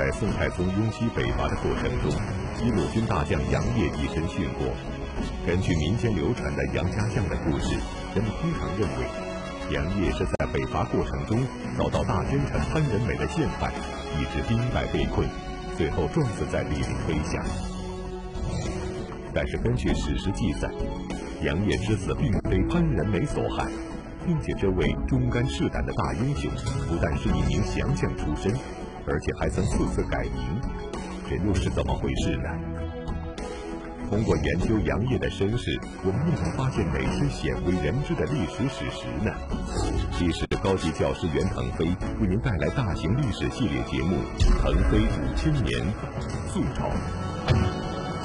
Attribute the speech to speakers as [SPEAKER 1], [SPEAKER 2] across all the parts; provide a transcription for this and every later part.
[SPEAKER 1] 在宋太宗雍西北伐的过程中，西路军大将杨业以身殉国。根据民间流传的杨家将的故事，人们通常认为，杨业是在北伐过程中遭到大奸臣潘仁美的陷害，以致兵败被困，最后撞死在李陵碑下。但是根据史实记载，杨业之死并非潘仁美所害，并且这位忠肝赤胆的大英雄，不但是一名降将出身，而且还曾四次改名，这又是怎么回事呢？通过研究杨业的身世，我们又能发现哪些鲜为人知的历史史实呢？历史高级教师袁腾飞为您带来大型历史系列节目《腾飞五千年·宋朝》，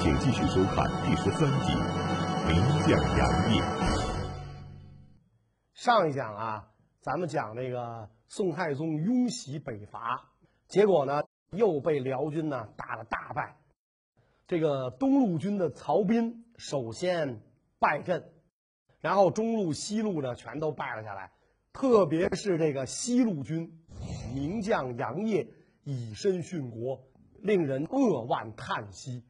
[SPEAKER 1] 请继续收看第十三集《名将杨业》。
[SPEAKER 2] 上一讲啊，咱们讲那个宋太宗雍喜北伐，结果呢又被辽军呢打了大败。这个东路军的曹彬首先败阵，然后中路、西路呢全都败了下来，特别是这个西路军，名将杨业以身殉国，令人扼腕叹息。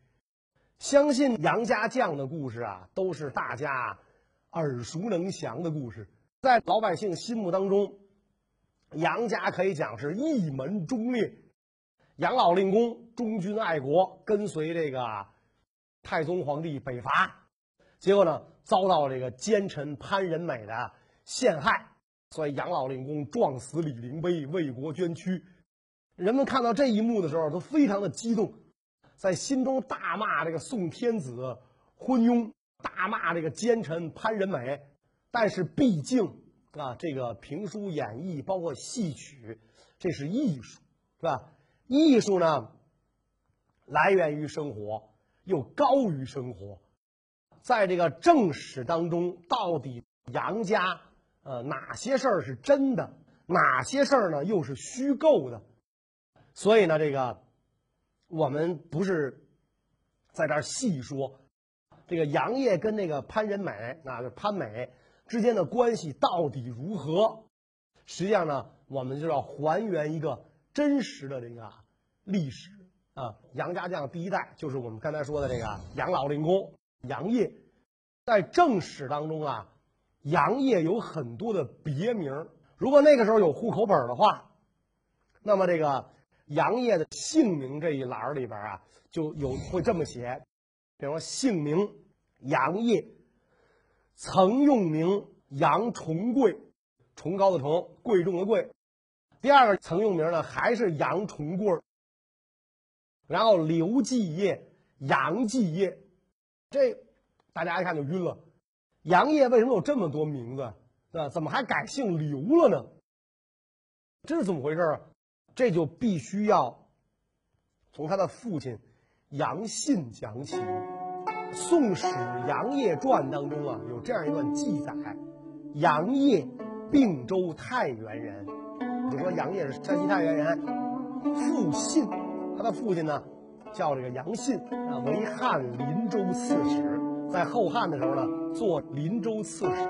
[SPEAKER 2] 相信杨家将的故事啊，都是大家耳熟能详的故事，在老百姓心目当中，杨家可以讲是一门忠烈。杨老令公忠君爱国，跟随这个太宗皇帝北伐，结果呢遭到这个奸臣潘仁美的陷害，所以杨老令公撞死李陵碑，为国捐躯。人们看到这一幕的时候，都非常的激动，在心中大骂这个宋天子昏庸，大骂这个奸臣潘仁美。但是毕竟啊，这个评书演绎包括戏曲，这是艺术，是吧？艺术呢，来源于生活，又高于生活。在这个正史当中，到底杨家呃哪些事儿是真的，哪些事儿呢又是虚构的？所以呢，这个我们不是在这儿细说这个杨业跟那个潘仁美啊，潘美之间的关系到底如何？实际上呢，我们就要还原一个。真实的这个历史啊，杨家将第一代就是我们刚才说的这个杨老令公杨业，在正史当中啊，杨业有很多的别名。如果那个时候有户口本的话，那么这个杨业的姓名这一栏里边啊，就有会这么写，比如说姓名杨业，曾用名杨崇贵，崇高的崇，贵重的贵。第二个曾用名呢，还是杨重贵然后刘继业、杨继业，这大家一看就晕了。杨业为什么有这么多名字？对吧？怎么还改姓刘了呢？这是怎么回事啊？这就必须要从他的父亲杨信讲起。《宋史·杨业传》当中啊，有这样一段记载：杨业，并州太原人。就说杨业是山西太原人，父信，他的父亲呢叫这个杨信啊，为汉林州刺史，在后汉的时候呢做林州刺史。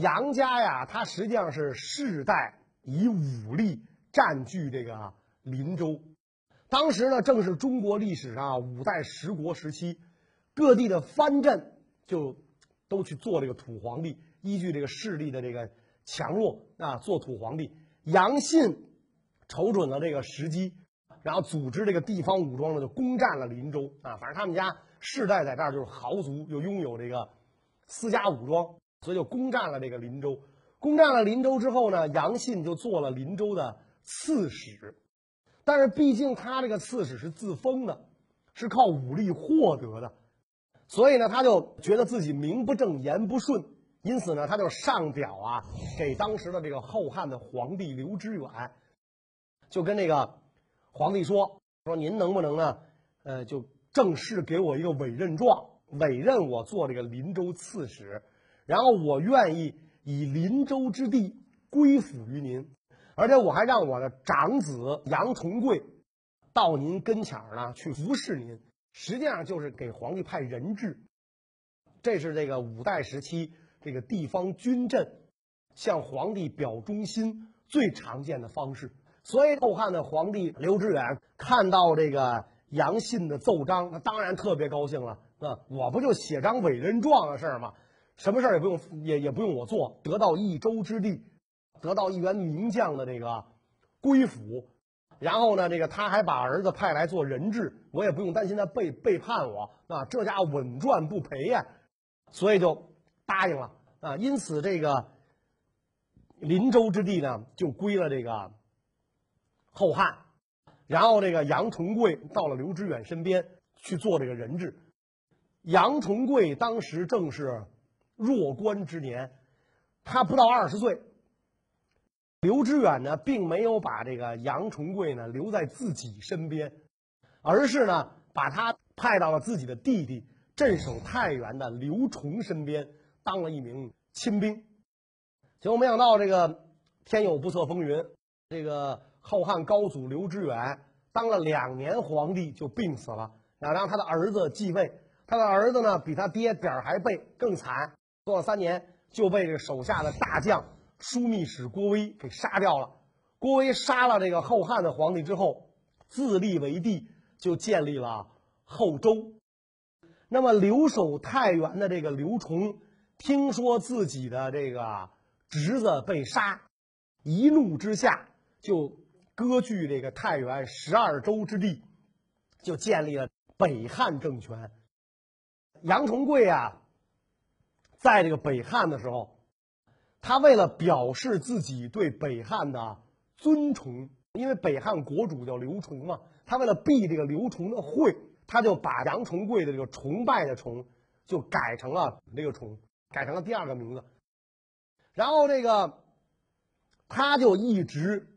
[SPEAKER 2] 杨家呀，他实际上是世代以武力占据这个林州。当时呢，正是中国历史上五代十国时期，各地的藩镇就都去做这个土皇帝，依据这个势力的这个。强弱啊，做土皇帝。杨信瞅准了这个时机，然后组织这个地方武装呢，就攻占了林州啊。反正他们家世代在这儿就是豪族，又拥有这个私家武装，所以就攻占了这个林州。攻占了林州之后呢，杨信就做了林州的刺史。但是毕竟他这个刺史是自封的，是靠武力获得的，所以呢，他就觉得自己名不正言不顺。因此呢，他就上表啊，给当时的这个后汉的皇帝刘知远，就跟那个皇帝说说您能不能呢，呃，就正式给我一个委任状，委任我做这个林州刺史，然后我愿意以林州之地归附于您，而且我还让我的长子杨重贵到您跟前儿呢去服侍您，实际上就是给皇帝派人质。这是这个五代时期。这个地方军镇向皇帝表忠心最常见的方式，所以后汉的皇帝刘知远看到这个杨信的奏章，那当然特别高兴了。那，我不就写张委任状的事儿吗？什么事儿也不用，也也不用我做，得到益州之地，得到一员名将的这个归附，然后呢，这个他还把儿子派来做人质，我也不用担心他背背叛我啊，这家稳赚不赔呀，所以就答应了啊。因此，这个林州之地呢，就归了这个后汉，然后这个杨重贵到了刘知远身边去做这个人质。杨重贵当时正是弱冠之年，他不到二十岁。刘知远呢，并没有把这个杨重贵呢留在自己身边，而是呢把他派到了自己的弟弟镇守太原的刘崇身边，当了一名亲兵。结果没想到，这个天有不测风云，这个后汉高祖刘知远当了两年皇帝就病死了，想让他的儿子继位。他的儿子呢，比他爹点儿还背更惨，做了三年就被这手下的大将枢密使郭威给杀掉了。郭威杀了这个后汉的皇帝之后，自立为帝，就建立了后周。那么留守太原的这个刘崇，听说自己的这个侄子被杀，一怒之下就割据这个太原十二州之地，就建立了北汉政权。杨重贵啊，在这个北汉的时候，他为了表示自己对北汉的尊崇，因为北汉国主叫刘崇嘛，他为了避这个刘崇的讳，他就把杨重贵的这个崇拜的崇，就改成了这个崇，改成了第二个名字。然后这个，他就一直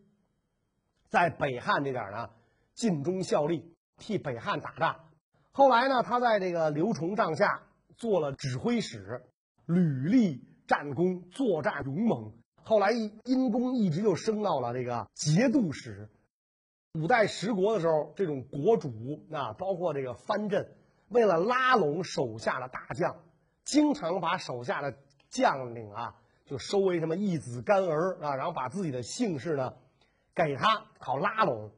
[SPEAKER 2] 在北汉这点呢尽忠效力，替北汉打仗。后来呢，他在这个刘崇帐下做了指挥使，屡立战功，作战勇猛。后来因功一直就升到了这个节度使。五代十国的时候，这种国主啊，包括这个藩镇，为了拉拢手下的大将，经常把手下的将领啊，就收为什么义子干儿啊，然后把自己的姓氏呢，给他，好拉拢。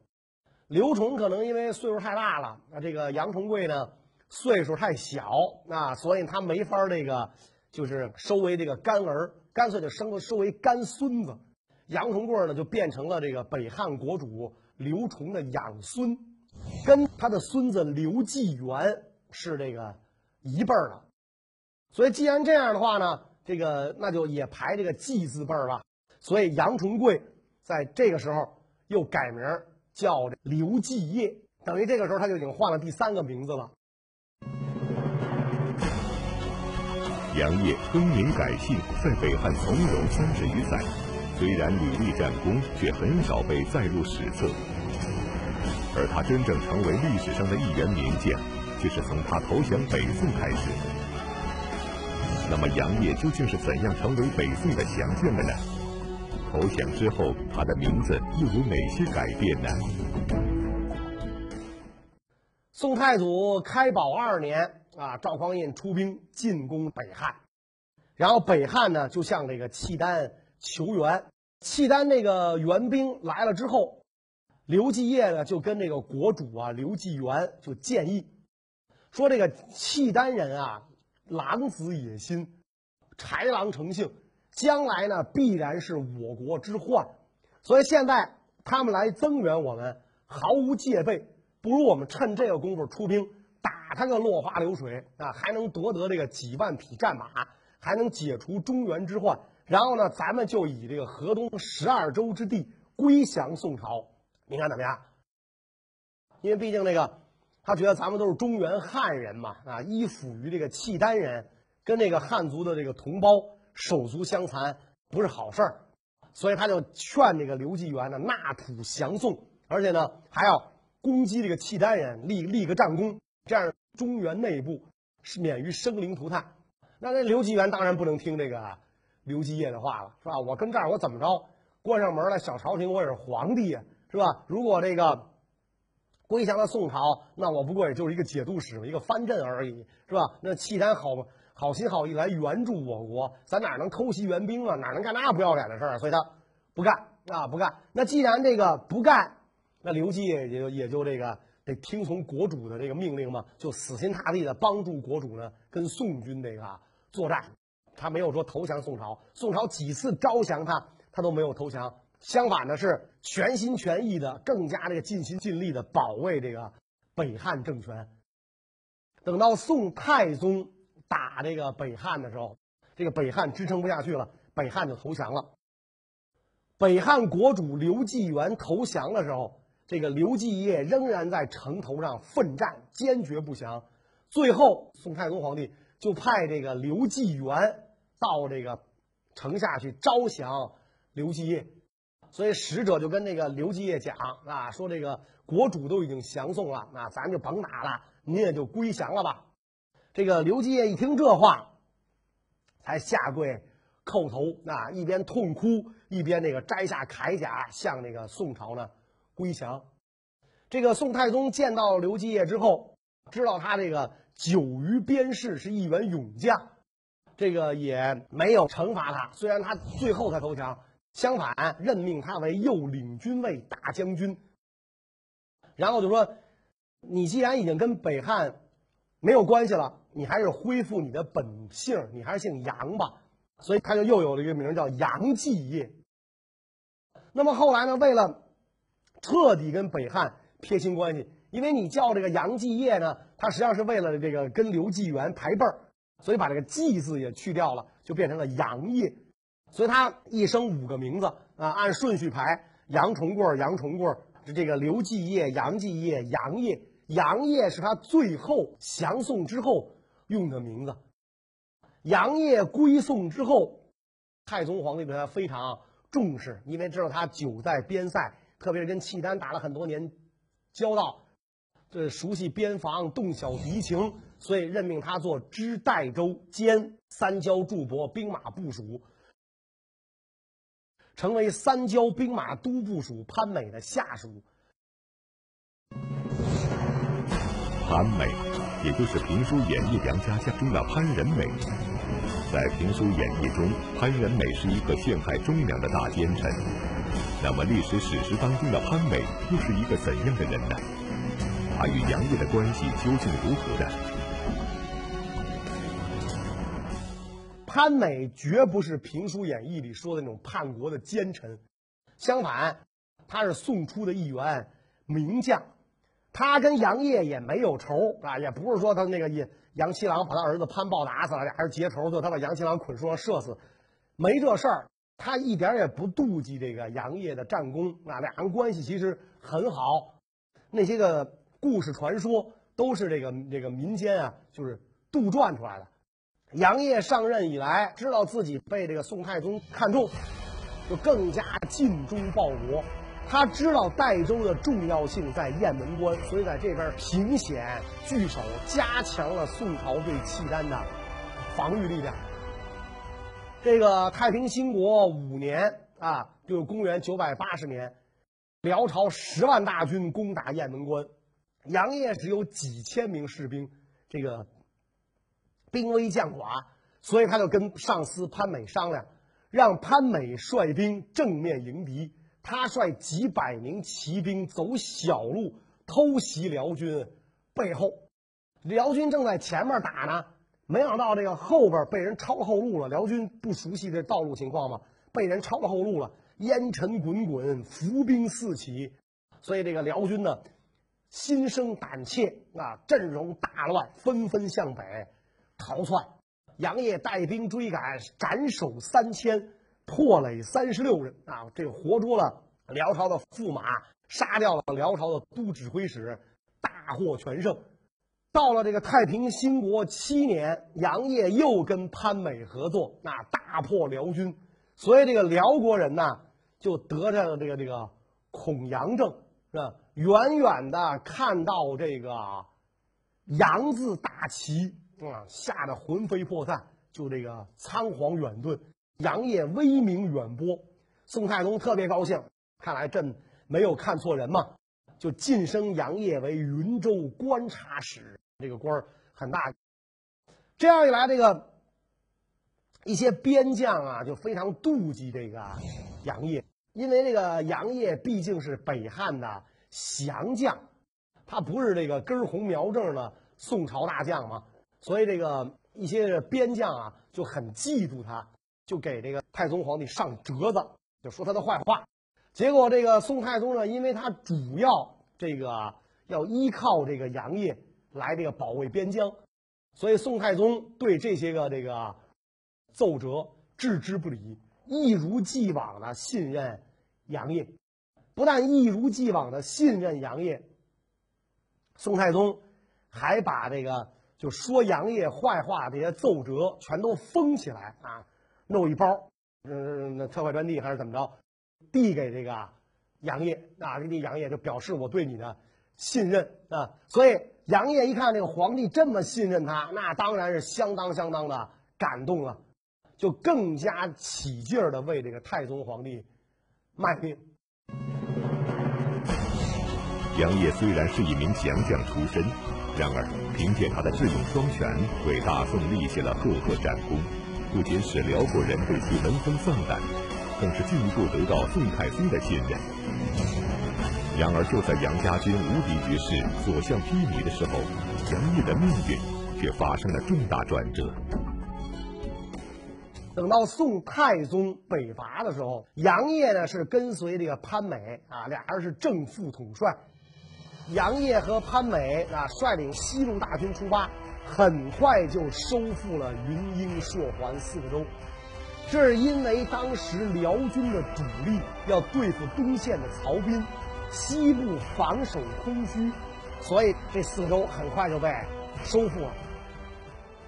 [SPEAKER 2] 刘崇可能因为岁数太大了，那这个杨重贵呢岁数太小，那所以他没法这个就是收为这个干儿，干脆就升了收为干孙子。杨重贵呢就变成了这个北汉国主刘崇的养孙，跟他的孙子刘继元是这个一辈儿的。所以既然这样的话呢，这个那就也排这个继字辈儿吧。所以杨重贵在这个时候又改名。叫刘继业，等于这个时候他就已经换了第三个名字了。
[SPEAKER 1] 杨业更名改姓，在北汉从容三十余载，虽然屡立战功，却很少被载入史册。而他真正成为历史上的一员名将，却是从他投降北宋开始。那么杨业究竟是怎样成为北宋的降将的呢？投降之后，他的名字又有哪些改变呢？
[SPEAKER 2] 宋太祖开宝二年啊，赵匡胤出兵进攻北汉，然后北汉呢就向这个契丹求援。契丹那个援兵来了之后，刘继业呢就跟这个国主啊刘继元就建议说：“这个契丹人啊，狼子野心，豺狼成性。”将来呢，必然是我国之患，所以现在他们来增援我们，毫无戒备，不如我们趁这个功夫出兵，打他个落花流水啊，还能夺得这个几万匹战马，还能解除中原之患。然后呢，咱们就以这个河东十二州之地归降宋朝，你看怎么样？因为毕竟那个他觉得咱们都是中原汉人嘛，啊，依附于这个契丹人，跟那个汉族的这个同胞。手足相残不是好事儿，所以他就劝这个刘继元呢纳土降宋，而且呢还要攻击这个契丹人，立立个战功，这样中原内部是免于生灵涂炭。那那刘继元当然不能听这个刘继业的话了，是吧？我跟这儿我怎么着关上门来小朝廷，我也是皇帝呀，是吧？如果这个归降了宋朝，那我不过也就是一个节度使，一个藩镇而已，是吧？那契丹好？好心好意来援助我国，咱哪能偷袭援兵啊？哪能干那不要脸的事儿？所以他不干啊，不干。那既然这个不干，那刘基业也就也就这个得听从国主的这个命令嘛，就死心塌地的帮助国主呢跟宋军这个作战。他没有说投降宋朝，宋朝几次招降他，他都没有投降。相反的是全心全意的，更加这个尽心尽力的保卫这个北汉政权。等到宋太宗打这个北汉的时候，这个北汉支撑不下去了，北汉就投降了。北汉国主刘继元投降的时候，这个刘继业仍然在城头上奋战，坚决不降。最后，宋太宗皇帝就派这个刘继元到这个城下去招降刘继业。所以使者就跟那个刘继业讲啊，说这个国主都已经降宋了，那咱就甭打了，您也就归降了吧。这个刘继业一听这话，才下跪叩头，啊，一边痛哭一边那个摘下铠甲，向那个宋朝呢归降。这个宋太宗见到刘继业之后，知道他这个久于边事，是一员勇将，这个也没有惩罚他。虽然他最后才投降。相反，任命他为右领军卫大将军。然后就说：“你既然已经跟北汉没有关系了，你还是恢复你的本姓，你还是姓杨吧。”所以他就又有了一个名叫杨继业。那么后来呢，为了彻底跟北汉撇清关系，因为你叫这个杨继业呢，他实际上是为了这个跟刘继元排辈儿，所以把这个“继”字也去掉了，就变成了杨业。所以他一生五个名字啊，按顺序排：杨重贵、杨重贵，这个刘继业、杨继业、杨业。杨业是他最后降宋之后用的名字。杨业归宋之后，太宗皇帝对他非常重视，因为知道他久在边塞，特别是跟契丹打了很多年交道，这熟悉边防、洞晓敌情，所以任命他做知代州兼三交驻泊兵马部署。成为三交兵马都部署潘美的下属。
[SPEAKER 1] 潘美，也就是评书演义梁家将中的潘仁美。在评书演义中，潘仁美是一个陷害忠良的大奸臣。那么，历史史实当中的潘美又是一个怎样的人呢？他与杨业的关系究竟如何呢？
[SPEAKER 2] 潘美绝不是评书演义里说的那种叛国的奸臣，相反，他是宋初的一员名将。他跟杨业也没有仇啊，也不是说他那个杨杨七郎把他儿子潘豹打死了，俩人结仇，就他把杨七郎捆树上射死，没这事儿。他一点也不妒忌这个杨业的战功啊，俩人关系其实很好。那些个故事传说都是这个这个民间啊，就是杜撰出来的。杨业上任以来，知道自己被这个宋太宗看中，就更加尽忠报国。他知道代州的重要性在雁门关，所以在这边凭险据守，加强了宋朝对契丹的防御力量。这个太平兴国五年啊，就是公元九百八十年，辽朝十万大军攻打雁门关，杨业只有几千名士兵，这个。兵微将寡，所以他就跟上司潘美商量，让潘美率兵正面迎敌，他率几百名骑兵走小路偷袭辽军背后。辽军正在前面打呢，没想到这个后边被人抄后路了。辽军不熟悉这道路情况嘛，被人抄了后路了，烟尘滚滚，伏兵四起，所以这个辽军呢心生胆怯啊，阵容大乱，纷纷向北。逃窜，杨业带兵追赶，斩首三千，破垒三十六人啊！这个活捉了辽朝的驸马，杀掉了辽朝的都指挥使，大获全胜。到了这个太平兴国七年，杨业又跟潘美合作，那大破辽军，所以这个辽国人呢，就得上了这个这个恐杨症，是吧？远远的看到这个“杨”字大旗。啊，吓得魂飞魄散，就这个仓皇远遁。杨业威名远播，宋太宗特别高兴，看来朕没有看错人嘛，就晋升杨业为云州观察使，这个官儿很大。这样一来，这个一些边将啊，就非常妒忌这个杨业，因为这个杨业毕竟是北汉的降将，他不是这个根红苗正的宋朝大将嘛，所以这个一些边将啊就很嫉妒他，就给这个太宗皇帝上折子，就说他的坏话。结果这个宋太宗呢，因为他主要这个要依靠这个杨业来这个保卫边疆，所以宋太宗对这些个这个奏折置之不理，一如既往的信任杨业。不但一如既往的信任杨业，宋太宗还把这个就说杨业坏话这些奏折全都封起来啊，弄一包，嗯，那特快专递还是怎么着？递给这个杨业啊，这杨业就表示我对你的信任啊，所以杨业一看这个皇帝这么信任他，那当然是相当相当的感动了，就更加起劲儿的为这个太宗皇帝卖命。
[SPEAKER 1] 杨业虽然是一名降将出身，然而凭借他的智勇双全，为大宋立下了赫赫战功，不仅使辽国人对其闻风丧胆。更是进一步得到宋太宗的信任。然而，就在杨家军无敌局势所向披靡的时候，杨业的命运却发生了重大转折。
[SPEAKER 2] 等到宋太宗北伐的时候，杨业呢是跟随这个潘美啊，俩人是正副统帅。杨业和潘美啊率领西路大军出发，很快就收复了云英、朔环四个州。这是因为当时辽军的主力要对付东线的曹兵，西部防守空虚，所以这四个州很快就被收复了。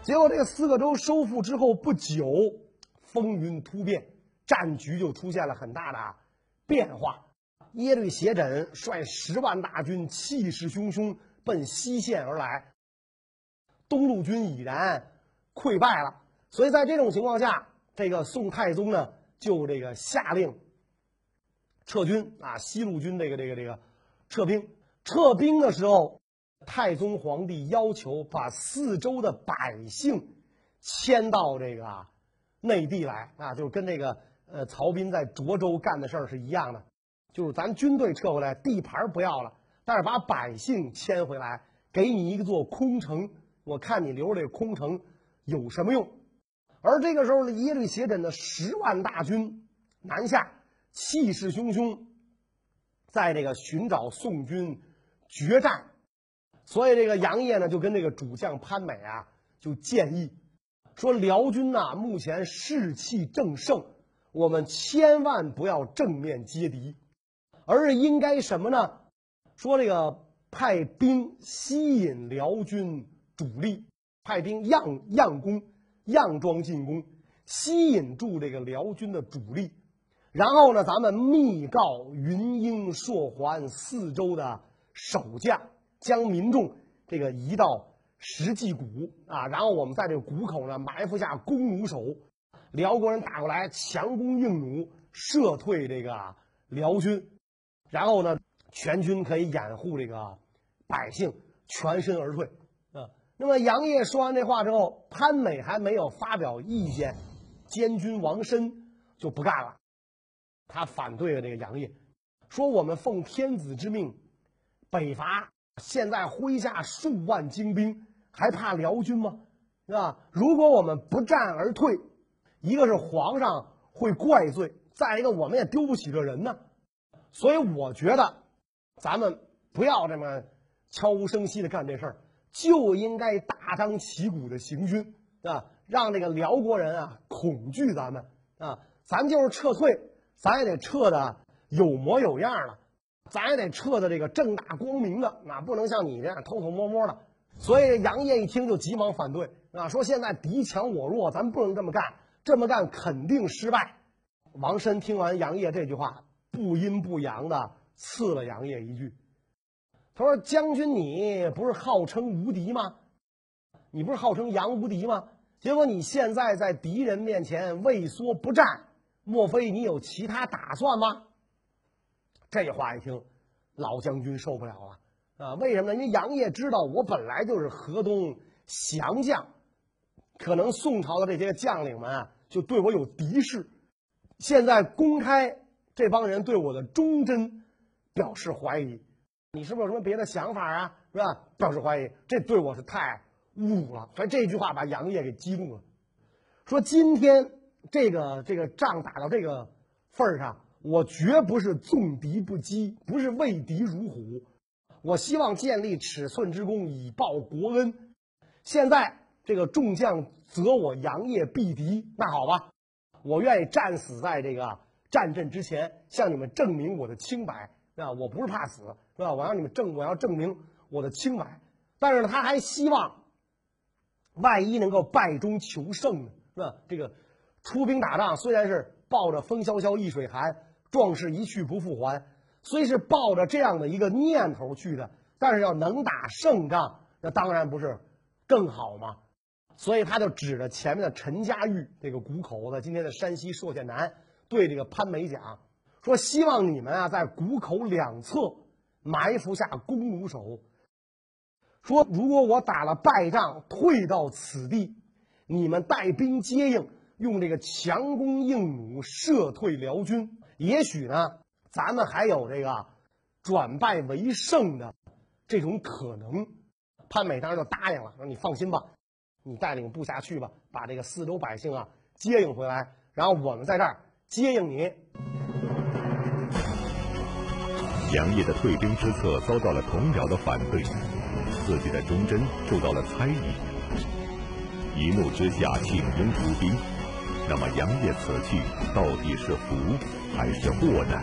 [SPEAKER 2] 结果这四个州收复之后不久，风云突变，战局就出现了很大的变化。耶律斜轸率十万大军，气势汹汹奔西线而来，东路军已然溃败了。所以在这种情况下，这个宋太宗呢，就这个下令撤军啊，西路军这个这个这个撤兵。撤兵的时候，太宗皇帝要求把四周的百姓迁到这个内地来啊，就跟这个呃曹彬在涿州干的事儿是一样的，就是咱军队撤回来，地盘不要了，但是把百姓迁回来，给你一座空城，我看你留这空城有什么用？而这个时候呢，耶律斜轸的十万大军南下，气势汹汹，在这个寻找宋军决战。所以这个杨业呢，就跟这个主将潘美啊，就建议说：辽军呐，目前士气正盛，我们千万不要正面接敌，而是应该什么呢？说这个派兵吸引辽军主力，派兵佯佯攻。佯装进攻，吸引住这个辽军的主力，然后呢，咱们密告云英、朔环四周的守将，将民众这个移到石矶谷啊，然后我们在这个谷口呢埋伏下弓弩手，辽国人打过来，强弓硬弩射退这个辽军，然后呢，全军可以掩护这个百姓全身而退。那么杨业说完这话之后，潘美还没有发表意见，监军王申就不干了，他反对了这个杨业，说我们奉天子之命北伐，现在麾下数万精兵，还怕辽军吗？是吧？如果我们不战而退，一个是皇上会怪罪，再一个我们也丢不起这人呢。所以我觉得，咱们不要这么悄无声息的干这事儿。就应该大张旗鼓的行军啊，让这个辽国人啊恐惧咱们啊，咱就是撤退，咱也得撤的有模有样的，咱也得撤的这个正大光明的，那不能像你这样偷偷摸摸的。所以杨业一听就急忙反对啊，说现在敌强我弱，咱不能这么干，这么干肯定失败。王申听完杨业这句话，不阴不阳的刺了杨业一句。他说：“将军，你不是号称无敌吗？你不是号称杨无敌吗？结果你现在在敌人面前畏缩不战，莫非你有其他打算吗？”这话一听，老将军受不了了啊！为什么呢？因为杨业知道我本来就是河东降将，可能宋朝的这些将领们啊，就对我有敌视。现在公开这帮人对我的忠贞表示怀疑。你是不是有什么别的想法啊？是吧？表示怀疑，这对我是太侮辱了。所以这句话把杨业给激怒了，说今天这个这个仗打到这个份儿上，我绝不是纵敌不击，不是畏敌如虎。我希望建立尺寸之功，以报国恩。现在这个众将责我杨业避敌，那好吧，我愿意战死在这个战阵之前，向你们证明我的清白。啊，我不是怕死，是吧？我让你们证，我要证明我的清白。但是，他还希望，万一能够败中求胜呢，是吧？这个出兵打仗，虽然是抱着“风萧萧易水寒，壮士一去不复还”，虽是抱着这样的一个念头去的，但是要能打胜仗，那当然不是更好吗？所以他就指着前面的陈家峪这个谷口，在今天的山西朔县南，对这个潘美讲。说希望你们啊，在谷口两侧埋伏下弓弩手。说如果我打了败仗，退到此地，你们带兵接应，用这个强弓硬弩射退辽军，也许呢，咱们还有这个转败为胜的这种可能。潘美当时就答应了，说你放心吧，你带领部下去吧，把这个四周百姓啊接应回来，然后我们在这儿接应你。
[SPEAKER 1] 杨业的退兵之策遭到了同僚的反对，自己的忠贞受到了猜疑，一怒之下请缨出兵。那么杨业此去到底是福还是祸呢？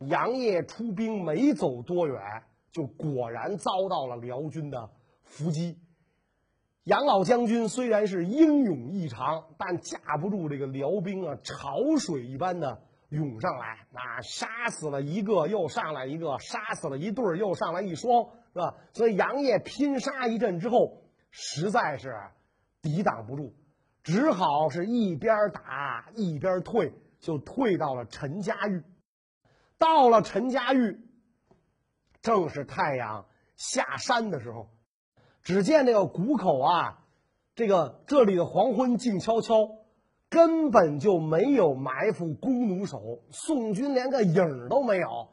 [SPEAKER 2] 杨业出兵没走多远，就果然遭到了辽军的伏击。杨老将军虽然是英勇异常，但架不住这个辽兵啊，潮水一般的。涌上来啊！杀死了一个，又上来一个；杀死了一对，又上来一双，是吧？所以杨业拼杀一阵之后，实在是抵挡不住，只好是一边打一边退，就退到了陈家峪。到了陈家峪，正是太阳下山的时候。只见这个谷口啊，这个这里的黄昏静悄悄。根本就没有埋伏弓弩手，宋军连个影儿都没有。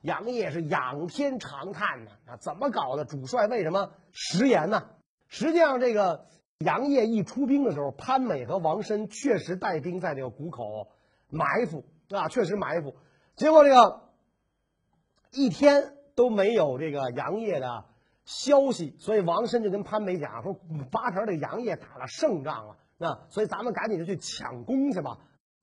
[SPEAKER 2] 杨业是仰天长叹呢，啊，怎么搞的？主帅为什么食言呢？实际上，这个杨业一出兵的时候，潘美和王申确实带兵在这个谷口埋伏，啊，确实埋伏。结果这个一天都没有这个杨业的消息，所以王申就跟潘美讲说：“八成这杨业打了胜仗了。”那所以咱们赶紧就去抢功去吧，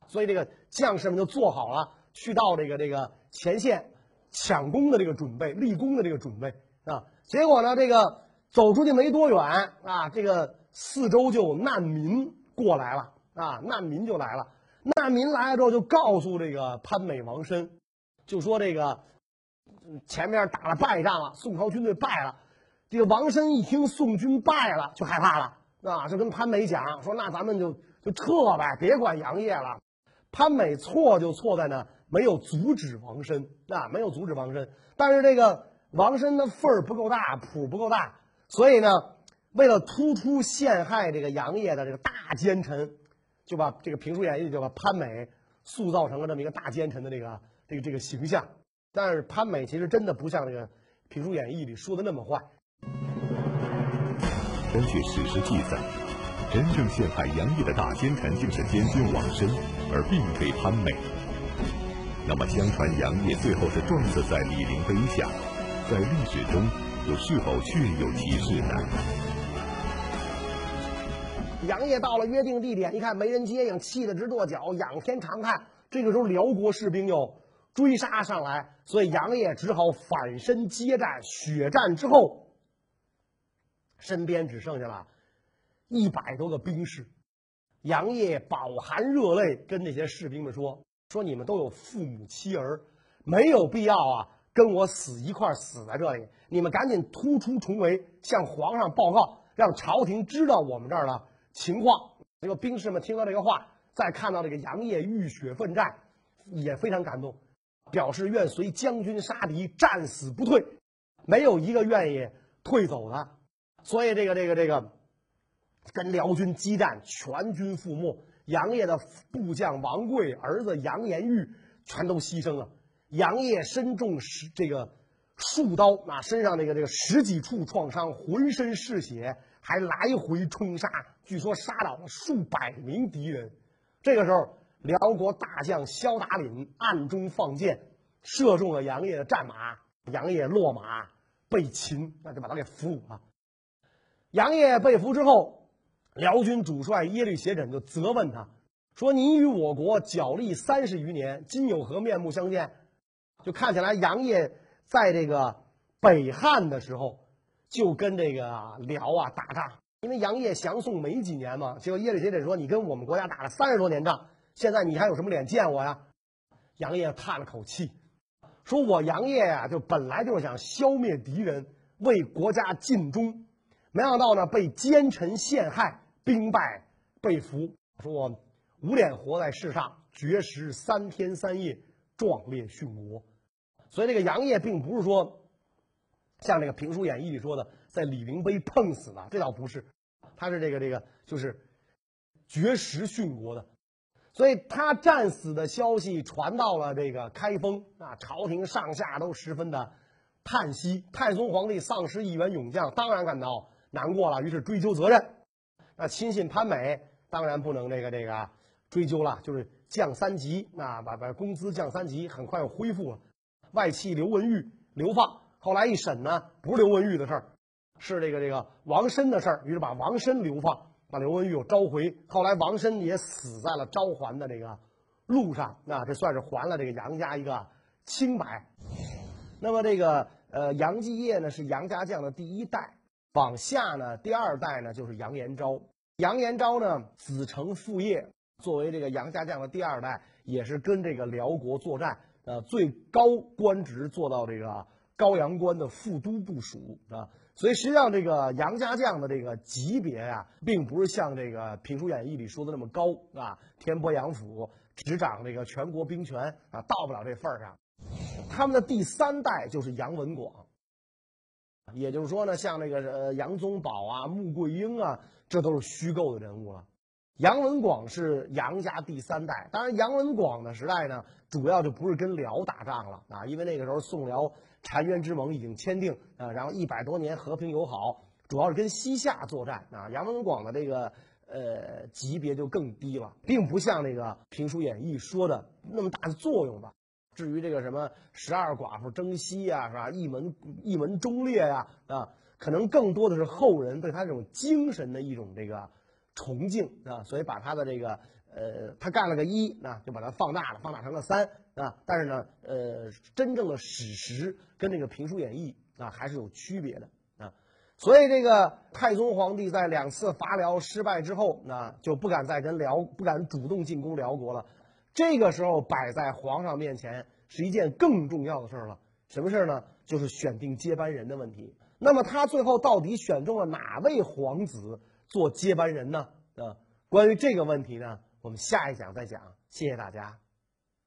[SPEAKER 2] 所以这个将士们就做好了去到这个这个前线抢功的这个准备，立功的这个准备啊。结果呢，这个走出去没多远啊，这个四周就难民过来了啊，难民就来了。难民来了之后，就告诉这个潘美、王申，就说这个前面打了败仗了，宋朝军队败了。这个王申一听宋军败了，就害怕了。啊，就跟潘美讲说，那咱们就就撤呗，别管杨业了。潘美错就错在呢，没有阻止王申，啊，没有阻止王申。但是这个王申的份儿不够大，谱不够大，所以呢，为了突出陷害这个杨业的这个大奸臣，就把这个《评书演义》就把潘美塑造成了这么一个大奸臣的这个这个这个形象。但是潘美其实真的不像这个《评书演义》里说的那么坏。
[SPEAKER 1] 根据史实记载，真正陷害杨业的大奸臣竟是监军王申，而并非潘美。那么，相传杨业最后是撞死在李陵碑下，在历史中又是否确有其事呢？
[SPEAKER 2] 杨业到了约定地点，一看没人接应，气得直跺脚，仰天长叹。这个时候，辽国士兵又追杀上来，所以杨业只好反身接战。血战之后。身边只剩下了一百多个兵士，杨业饱含热泪跟那些士兵们说：“说你们都有父母妻儿，没有必要啊跟我死一块死在这里。你们赶紧突出重围，向皇上报告，让朝廷知道我们这儿的情况。”这个兵士们听到这个话，再看到这个杨业浴血奋战，也非常感动，表示愿随将军杀敌，战死不退，没有一个愿意退走的。所以这个这个这个，跟辽军激战，全军覆没。杨业的部将王贵、儿子杨延玉全都牺牲了。杨业身中十这个数刀，啊，身上这个这个十几处创伤，浑身是血，还来回冲杀，据说杀倒了数百名敌人。这个时候，辽国大将萧达林暗中放箭，射中了杨业的战马，杨业落马被擒，那就把他给俘虏了。杨业被俘之后，辽军主帅耶律斜轸就责问他说：“你与我国角力三十余年，今有何面目相见？”就看起来杨业在这个北汉的时候，就跟这个辽啊打仗，因为杨业降宋没几年嘛。结果耶律斜轸说：“你跟我们国家打了三十多年仗，现在你还有什么脸见我呀？”杨业叹了口气，说：“我杨业呀，就本来就是想消灭敌人，为国家尽忠，没想到呢被奸臣陷害，兵败被俘。说我无脸活在世上，绝食三天三夜。”壮烈殉国，所以这个杨业并不是说像这个《评书演义》里说的在李陵碑碰死的，这倒不是，他是这个这个就是绝食殉国的，所以他战死的消息传到了这个开封啊，朝廷上下都十分的叹息。太宗皇帝丧失一员勇将，当然感到难过了，于是追究责任。那亲信潘美当然不能这个这个追究了，就是。降三级，那把把工资降三级，很快又恢复了。外戚刘文玉流放，后来一审呢，不是刘文玉的事儿，是这个这个王申的事儿，于是把王申流放，把刘文玉又召回。后来王申也死在了召还的这个路上，那这算是还了这个杨家一个清白。那么这个呃杨继业呢是杨家将的第一代，往下呢第二代呢就是杨延昭。杨延昭呢子承父业。作为这个杨家将的第二代，也是跟这个辽国作战，呃，最高官职做到这个高阳关的副都部署啊。所以实际上，这个杨家将的这个级别啊，并不是像这个《评书演义》里说的那么高啊。天波杨府执掌这个全国兵权啊，到不了这份儿上。他们的第三代就是杨文广，也就是说呢，像那个呃杨宗保啊、穆桂英啊，这都是虚构的人物了。杨文广是杨家第三代，当然杨文广的时代呢，主要就不是跟辽打仗了啊，因为那个时候宋辽澶渊之盟已经签订啊，然后一百多年和平友好，主要是跟西夏作战啊。杨文广的这个呃级别就更低了，并不像那个《评书演义》说的那么大的作用吧。至于这个什么十二寡妇征西呀，是吧？一门一门忠烈呀，啊，可能更多的是后人对他这种精神的一种这个。崇敬啊，所以把他的这个呃，他干了个一，那就把它放大了，放大成了三啊。但是呢，呃，真正的史实跟这个《评书演义》啊还是有区别的啊。所以这个太宗皇帝在两次伐辽失败之后，那就不敢再跟辽不敢主动进攻辽国了。这个时候摆在皇上面前是一件更重要的事儿了。什么事儿呢？就是选定接班人的问题。那么他最后到底选中了哪位皇子？做接班人呢？啊，关于这个问题呢，我们下一讲再讲。谢谢大家。